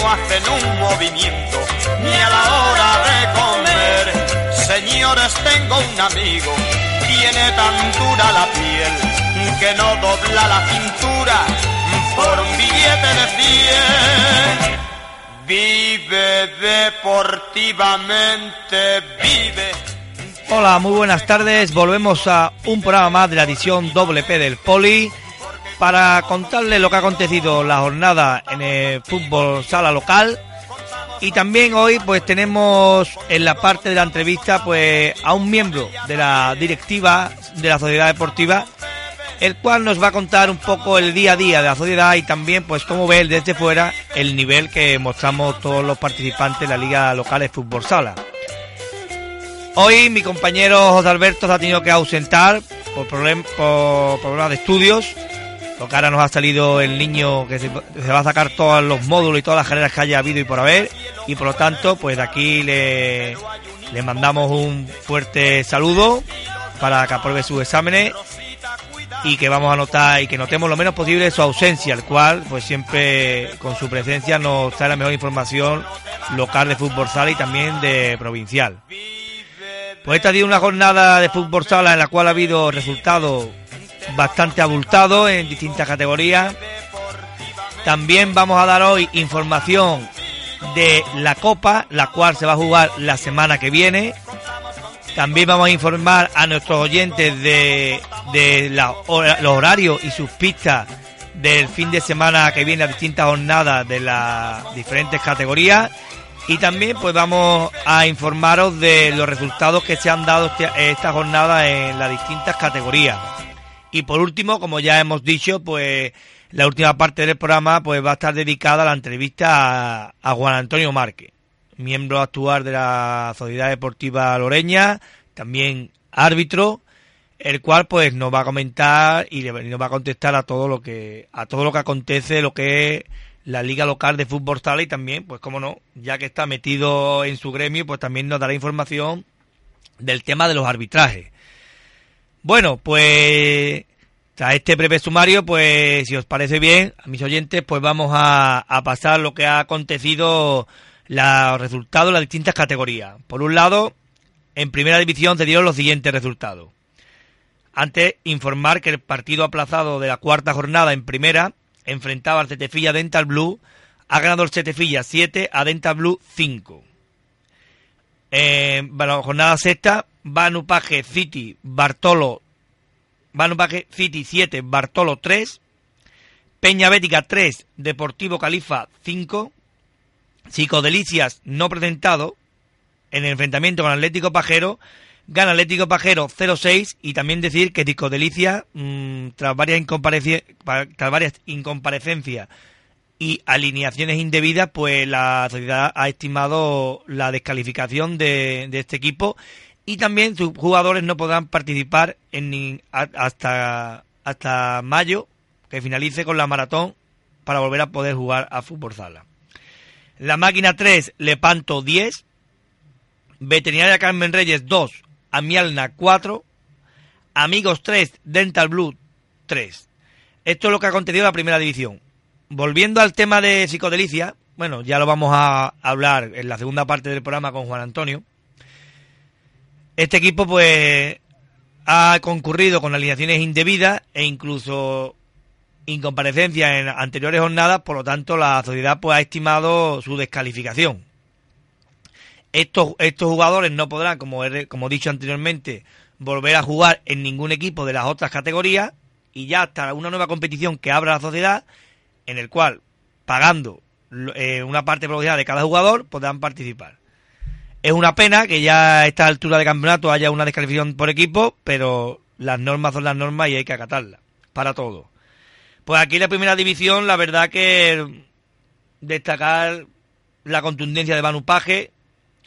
no hacen un movimiento ni a la hora de comer. Señores, tengo un amigo, tiene tan dura la piel que no dobla la cintura por un billete de cien. Vive deportivamente, vive. Hola, muy buenas tardes. Volvemos a un programa más de la edición doble P del Poli para contarles lo que ha acontecido la jornada en el fútbol sala local. Y también hoy pues tenemos en la parte de la entrevista pues a un miembro de la directiva de la sociedad deportiva el cual nos va a contar un poco el día a día de la sociedad y también pues cómo ve desde fuera el nivel que mostramos todos los participantes de la liga local de fútbol sala. Hoy mi compañero José Alberto se ha tenido que ausentar por problemas de estudios. Porque ahora nos ha salido el niño que se, se va a sacar todos los módulos y todas las carreras que haya habido y por haber. Y por lo tanto, pues de aquí le, le mandamos un fuerte saludo para que apruebe sus exámenes y que vamos a notar y que notemos lo menos posible su ausencia, el cual pues siempre con su presencia nos trae la mejor información local de fútbol sala y también de provincial. Pues esta ha sido una jornada de fútbol sala en la cual ha habido resultados bastante abultados en distintas categorías. También vamos a dar hoy información de la Copa, la cual se va a jugar la semana que viene. También vamos a informar a nuestros oyentes de, de los horarios y sus pistas del fin de semana que viene, las distintas jornadas de las diferentes categorías. Y también pues vamos a informaros de los resultados que se han dado este- esta jornada en las distintas categorías. Y por último, como ya hemos dicho, pues la última parte del programa pues va a estar dedicada a la entrevista a, Juan Antonio Márquez, miembro actual de la Sociedad Deportiva Loreña, también árbitro, el cual pues nos va a comentar y le- y nos va a contestar a todo lo que a todo lo que acontece, lo que es la liga local de fútbol sala y también, pues como no, ya que está metido en su gremio, pues también nos dará información del tema de los arbitrajes. Bueno, pues tras este breve sumario, pues si os parece bien, a mis oyentes, pues vamos a, a pasar lo que ha acontecido, los resultados de las distintas categorías. Por un lado, en primera división se dieron los siguientes resultados. Antes, informar que el partido aplazado de la cuarta jornada en primera enfrentaba al Cetefilla Dental Blue. Ha ganado el Cetefilla 7 a Dental Blue 5. En la jornada sexta, Banu Paje City Bartolo. Banu Paje City 7, Bartolo 3. Peña Bética 3, Deportivo Califa 5. Psicodelicias no presentado en el enfrentamiento con Atlético Pajero. Gana Atlético Pajero 0-6 y también decir que Psicodelicia, mm, tras, varias tras varias incomparecencias y alineaciones indebidas, pues la sociedad ha estimado la descalificación de, este equipo y también sus jugadores no podrán participar en hasta, hasta mayo, que finalice con la maratón, para volver a poder jugar a fútbol sala. La máquina 3, Lepanto 10. Veterinaria Carmen Reyes 2, Amialna 4. Amigos 3, Dental Blue 3. Esto es lo que ha acontecido en la primera división. Volviendo al tema de psicodelicia, bueno, ya lo vamos a hablar en la segunda parte del programa con Juan Antonio. Este equipo, pues, ha concurrido con alineaciones indebidas e incluso incomparecencias en anteriores jornadas, por lo tanto, la sociedad pues, ha estimado su descalificación. Estos, estos jugadores no podrán, como he, como he dicho anteriormente, volver a jugar en ningún equipo de las otras categorías y ya hasta una nueva competición que abra la sociedad, en el cual, pagando eh, una parte proporcional de cada jugador, podrán participar. Es una pena que ya a esta altura de campeonato haya una descalificación por equipo, pero las normas son las normas y hay que acatarlas, para todo. Pues aquí en la primera división, la verdad que destacar la contundencia de Manu Paje,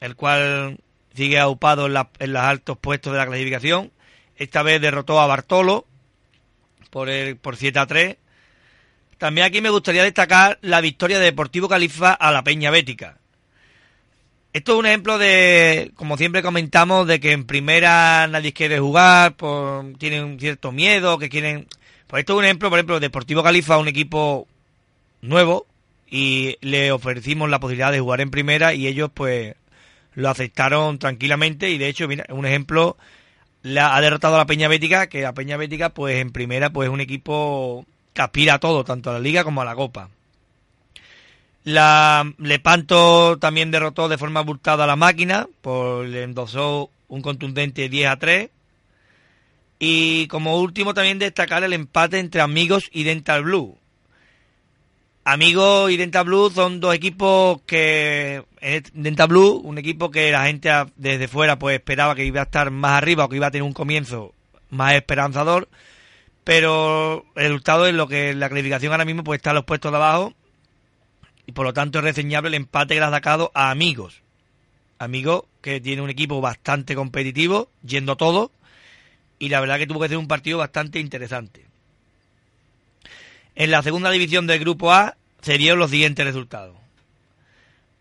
el cual sigue aupado en, en los altos puestos de la clasificación. Esta vez derrotó a Bartolo por, el, por 7 a 3. También aquí me gustaría destacar la victoria de Deportivo Califa a la Peña Bética. Esto es un ejemplo de, como siempre comentamos, de que en primera nadie quiere jugar, por, tienen cierto miedo, que quieren... Pues esto es un ejemplo, por ejemplo, Deportivo Califa, un equipo nuevo, y le ofrecimos la posibilidad de jugar en primera y ellos pues lo aceptaron tranquilamente y de hecho, mira, un ejemplo, la, ha derrotado a la Peña Bética, que la Peña Bética pues en primera pues es un equipo que aspira a todo, tanto a la liga como a la copa. La Lepanto también derrotó de forma abultada a la máquina, por le endosó un contundente 10 a 3. Y como último también destacar el empate entre Amigos y Dental Blue. Amigos y Dental Blue son dos equipos que Dental Blue, un equipo que la gente desde fuera pues esperaba que iba a estar más arriba o que iba a tener un comienzo más esperanzador, pero el resultado es lo que la clasificación ahora mismo pues está en los puestos de abajo y por lo tanto es reseñable el empate que le ha sacado a Amigos. Amigos que tiene un equipo bastante competitivo, yendo todo, y la verdad que tuvo que ser un partido bastante interesante. En la segunda división del grupo A serían los siguientes resultados.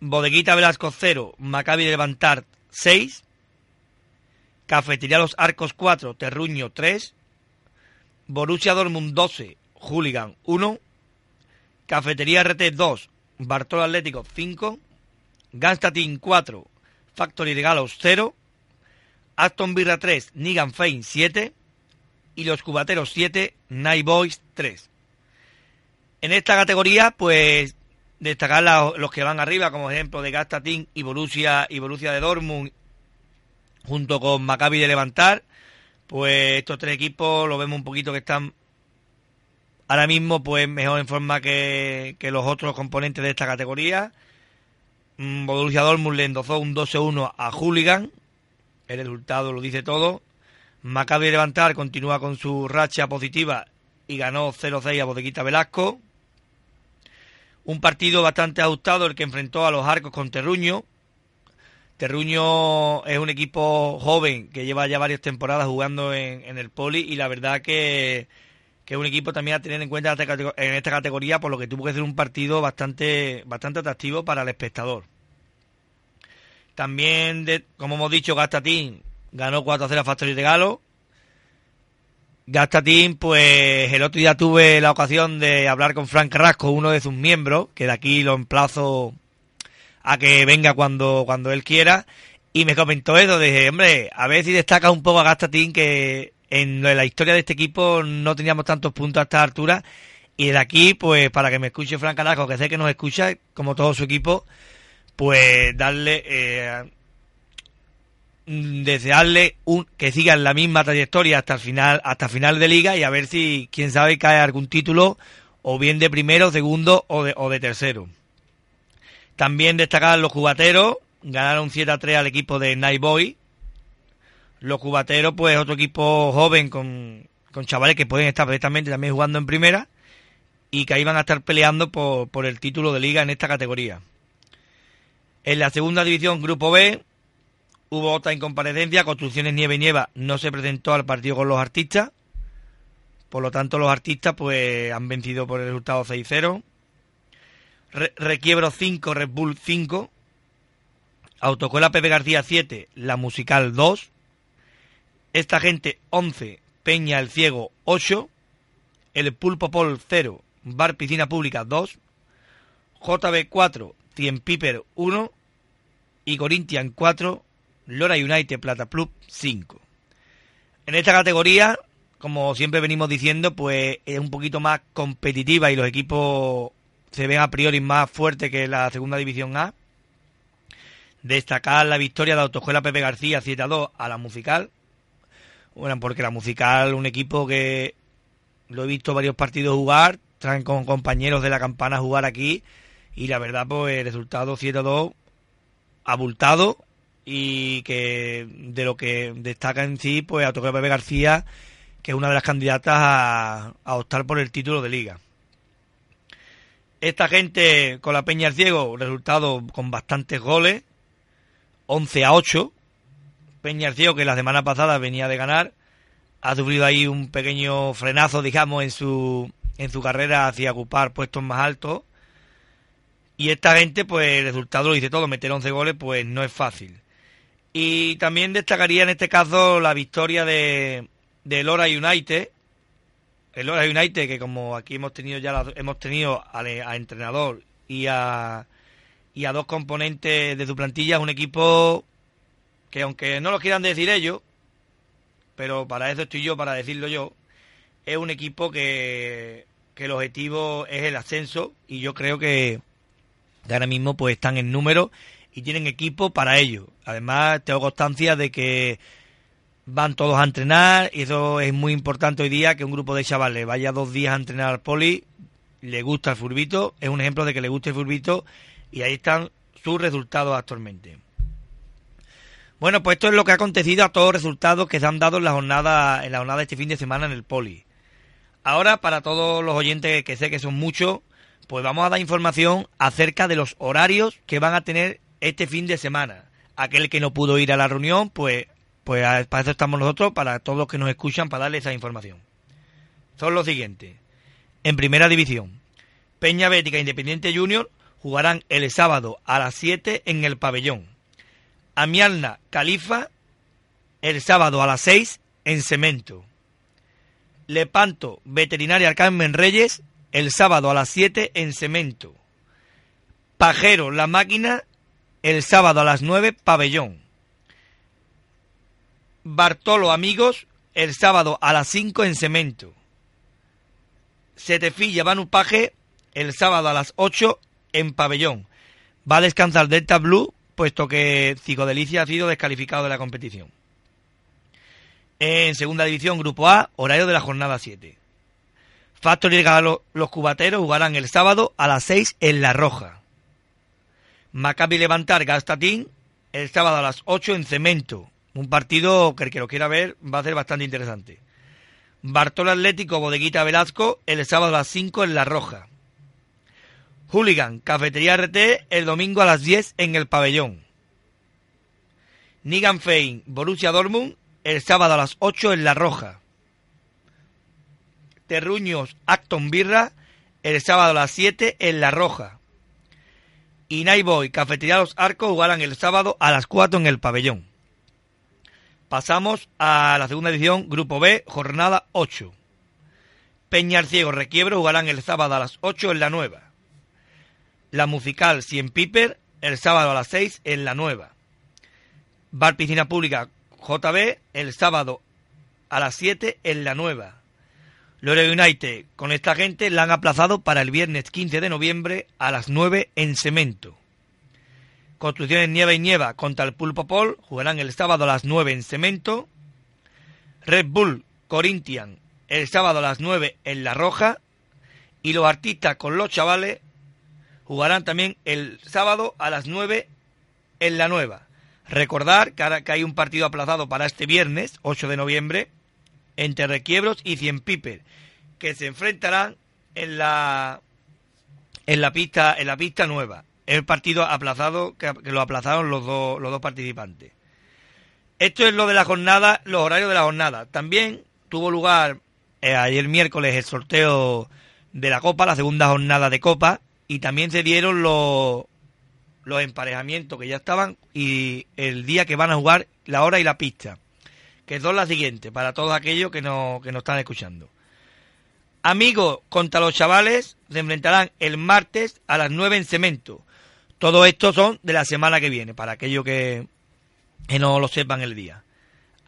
Bodeguita Velasco 0, Maccabi de Levantar 6, Cafetería Los Arcos 4, Terruño 3, Borussia Dortmund 12, Hooligan 1, Cafetería RT 2, Bartolo Atlético 5, Ganstatin 4, Factory de Galos 0, Aston Villa 3, Nigan Fein 7 y los Cubateros 7, Night Boys 3. En esta categoría, pues destacar los que van arriba, como ejemplo de Gastatín y Borussia y Borussia de Dortmund, junto con Maccabi de Levantar. Pues estos tres equipos lo vemos un poquito que están ahora mismo pues mejor en forma que, los otros componentes de esta categoría. Borussia Dortmund le endosó un 12-1 a Hooligan. El resultado lo dice todo. Maccabi Levantar continúa con su racha positiva y ganó 0-6 a Bodequita Velasco. Un partido bastante ajustado el que enfrentó a los Arcos con Terruño. Terruño es un equipo joven que lleva ya varias temporadas jugando en, el Poli y la verdad que, que, es un equipo también a tener en cuenta en esta categoría por lo que tuvo que ser un partido bastante, bastante atractivo para el espectador. También, como hemos dicho, Gastatín ganó 4-0 a Factory de Galo Gastatín, pues el otro día tuve la ocasión de hablar con Frank Carrasco, uno de sus miembros, que de aquí lo emplazo a que venga cuando, cuando él quiera, y me comentó eso, dije, hombre, a ver si destaca un poco a Gastatín, que en la historia de este equipo no teníamos tantos puntos a esta altura, y de aquí, pues para que me escuche Frank Carrasco, que sé que nos escucha, como todo su equipo, pues darle... Eh, desearle un, que siga en la misma trayectoria hasta el final, hasta final de liga y a ver si, quién sabe, cae algún título o bien de primero, segundo o de, o de tercero. También destacar los cubateros, ganaron 7 a 3 al equipo de Night Boy. Los cubateros, pues otro equipo joven con, con chavales que pueden estar perfectamente también jugando en primera y que ahí van a estar peleando por, por el título de liga en esta categoría. En la segunda división, Grupo B, Hubo otra incomparecencia, Construcciones Nieve y Nieva no se presentó al partido con los artistas. Por lo tanto, los artistas pues han vencido por el resultado 6-0. Requiebro 5, Red Bull 5. Autocuela Pepe García 7, La Musical 2. Esta gente 11, Peña el Ciego 8. El Pulpo Pol 0, Bar Piscina Pública 2. JB 4, Cien Piper 1. Y Corinthian 4, Lora United Plata Club 5. En esta categoría, como siempre venimos diciendo, pues es un poquito más competitiva y los equipos se ven a priori más fuertes que la segunda división A. Destacar la victoria de Autoescuela Pepe García 7 a 2 a la musical. Bueno, porque la musical, un equipo que lo he visto varios partidos jugar, traen con compañeros de la campana a jugar aquí y la verdad pues el resultado 7-2 abultado y que de lo que destaca en sí pues Autocar Pepe García que es una de las candidatas a, a optar por el título de liga. Esta gente con la Peña Ciego, resultado con bastantes goles, 11 a 8. Peña Ciego que la semana pasada venía de ganar, ha sufrido ahí un pequeño frenazo, digamos, en su, en su carrera hacia ocupar puestos más altos. Y esta gente, pues el resultado lo dice todo, meter 11 goles, pues no es fácil. Y también destacaría en este caso la victoria de, de Lora United. El Lora United, que como aquí hemos tenido ya hemos tenido a, a, entrenador y a, y a dos componentes de su plantilla, es un equipo que aunque no lo quieran decir ellos, pero para eso estoy yo, para decirlo yo, es un equipo que, que el objetivo es el ascenso y yo creo que, ahora mismo pues están en número y tienen equipo para ello. Además tengo constancia de que van todos a entrenar y eso es muy importante hoy día que un grupo de chavales vaya dos días a entrenar al poli, le gusta el furbito, es un ejemplo de que le gusta el furbito y ahí están sus resultados actualmente. Bueno, pues esto es lo que ha acontecido a todos los resultados que se han dado en la jornada, en la jornada de este fin de semana en el poli. Ahora, para todos los oyentes que sé que son muchos, pues vamos a dar información acerca de los horarios que van a tener este fin de semana. Aquel que no pudo ir a la reunión, pues pues para eso estamos nosotros, para todos los que nos escuchan, para darle esa información. Son los siguientes. En primera división, Peña Bética e Independiente Junior jugarán el sábado a las 7 en el pabellón. Amialna Califa el sábado a las 6 en Cemento. Lepanto Veterinaria Carmen Reyes el sábado a las 7 en Cemento. Pajero La Máquina el sábado a las 9 pabellón. Bartolo Amigos el sábado a las 5 en Cemento. Setefilla Banupaje el sábado a las 8 en Pabellón. Va a descansar Delta Blue puesto que Psicodelicia ha sido descalificado de la competición. En segunda división, Grupo A, horario de la jornada 7. Factory los cubateros jugarán el sábado a las 6 en La Roja. Maccabi Levantar Gastatín el sábado a las 8 en Cemento. Un partido que el que lo quiera ver va a ser bastante interesante. Bartolo Atlético Bodeguita Velasco el sábado a las 5 en La Roja. Hooligan Cafetería RT el domingo a las 10 en el pabellón. Nigan Fein Borussia Dortmund el sábado a las 8 en La Roja. Terruños Acton Birra el sábado a las 7 en La Roja. Y Cafetería Los Arcos jugarán el sábado a las 4 en el pabellón. Pasamos a la segunda edición, Grupo B, jornada 8. Peñar Ciego Requiebro jugarán el sábado a las 8 en la nueva. La musical Cien Piper el sábado a las 6 en la nueva. Bar Piscina Pública JB el sábado a las 7 en la nueva. Lore United con esta gente la han aplazado para el viernes 15 de noviembre a las 9 en Cemento. Construcciones Nieva y Nieva contra el Pulpo Pol jugarán el sábado a las 9 en Cemento. Red Bull Corinthian el sábado a las 9 en La Roja. Y los artistas con los chavales jugarán también el sábado a las 9 en La Nueva. Recordar que, hay un partido aplazado para este viernes, 8 de noviembre, entre Requiebros y Cien Piper, que se enfrentarán en la en la pista en la pista nueva el partido aplazado, que, lo aplazaron los, dos los dos participantes. Esto es lo de la jornada, los horarios de la jornada. También tuvo lugar eh, ayer miércoles el sorteo de la Copa, la segunda jornada de Copa, y también se dieron los, los emparejamientos que ya estaban y el día que van a jugar, la hora y la pista, que son las siguientes para todos aquellos que no, que nos están escuchando. Amigos contra los chavales se enfrentarán el martes a las 9 en Cemento. Todo esto son de la semana que viene, para aquellos que, no lo sepan el día.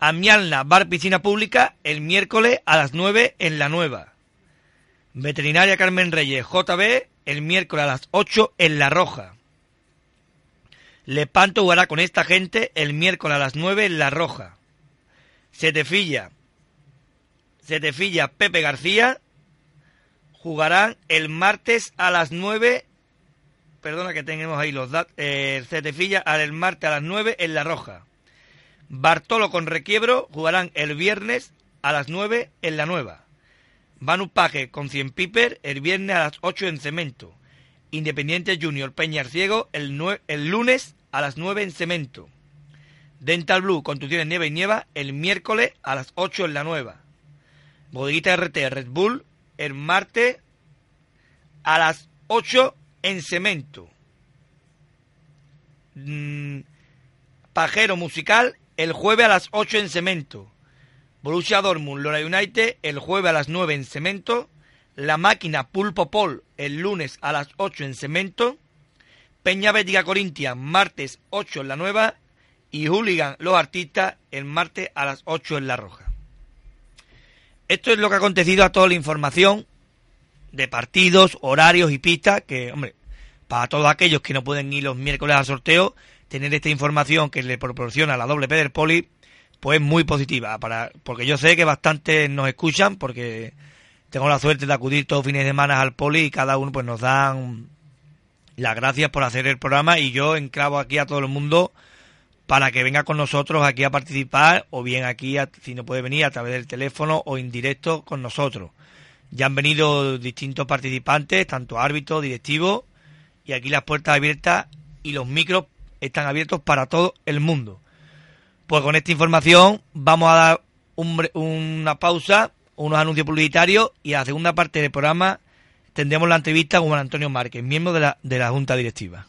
Amialna, bar piscina pública, el miércoles a las 9 en la nueva. Veterinaria Carmen Reyes, JB, el miércoles a las 8 en la roja. Lepanto jugará con esta gente el miércoles a las 9 en la roja. Setefilla, Setefilla Pepe García, jugarán el martes a las 9. Perdona que tenemos ahí los datos. Eh, Cetefilla el martes a las 9 en La Roja. Bartolo con Requiebro jugarán el viernes a las 9 en La Nueva. Banu Paje con Cien Piper el viernes a las 8 en Cemento. Independiente Junior Peñar Ciego el, el lunes a las 9 en Cemento. Dental Blue con Tuciones Nieva y Nieva el miércoles a las 8 en La Nueva. Bodeguita RT Red Bull el martes a las 8 en Cemento. Mm, Pajero Musical el jueves a las 8 en Cemento. Borussia Dortmund, Lora United, el jueves a las 9 en Cemento. La Máquina Pulpo Pol, el lunes a las 8 en Cemento. Peña Bética Corintia, martes 8 en La Nueva. Y Hooligan, los artistas, el martes a las 8 en La Roja. Esto es lo que ha acontecido a toda la información de partidos, horarios y pistas, que, hombre, para todos aquellos que no pueden ir los miércoles al sorteo, tener esta información que le proporciona la doble P del Poli pues muy positiva, para, porque yo sé que bastantes nos escuchan, porque tengo la suerte de acudir todos fines de semana al poli y cada uno pues nos dan las gracias por hacer el programa y yo enclavo aquí a todo el mundo para que venga con nosotros aquí a participar o bien aquí, si no puede venir, a través del teléfono o en directo con nosotros. Ya han venido distintos participantes, tanto árbitros, directivos, y aquí las puertas abiertas y los micros están abiertos para todo el mundo. Pues con esta información vamos a dar una pausa, unos anuncios publicitarios y a la segunda parte del programa tendremos la entrevista con Antonio Márquez, miembro de la, de la Junta Directiva.